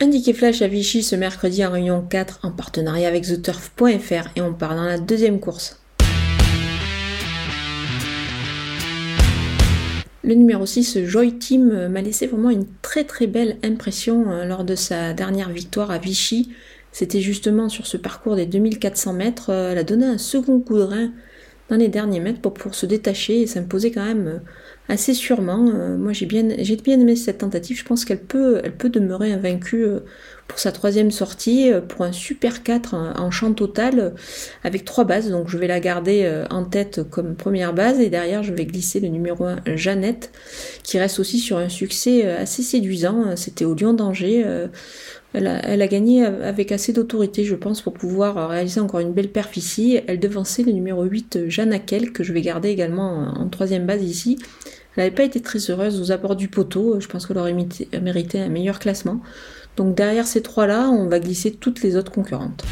Indiqué Flash à Vichy ce mercredi en réunion 4 en partenariat avec TheTurf.fr et on part dans la deuxième course. Le numéro 6, Joy Team, m'a laissé vraiment une très très belle impression euh, lors de sa dernière victoire à Vichy. C'était justement sur ce parcours des 2400 mètres. Euh, elle a donné un second coup de rein dans les derniers mètres pour, pour se détacher et s'imposer quand même euh, assez sûrement. Euh, moi j'ai bien, j'ai bien aimé cette tentative. Je pense qu'elle peut, elle peut demeurer invaincue euh, pour sa troisième sortie, pour un super 4 en, champ total avec trois bases. Donc je vais la garder en tête comme première base et derrière je vais glisser le numéro 1 Jeannette qui reste aussi sur un succès assez séduisant. C'était au Lyon d'Angers. Elle a, gagné avec assez d'autorité, je pense, pour pouvoir réaliser encore une belle perf ici. Elle devançait le numéro 8, Jeanne Akel, que je vais garder également en troisième base ici. Elle n'avait pas été très heureuse aux abords du poteau. Je pense qu'elle aurait mérité un meilleur classement. Donc derrière ces trois-là, on va glisser toutes les autres concurrentes.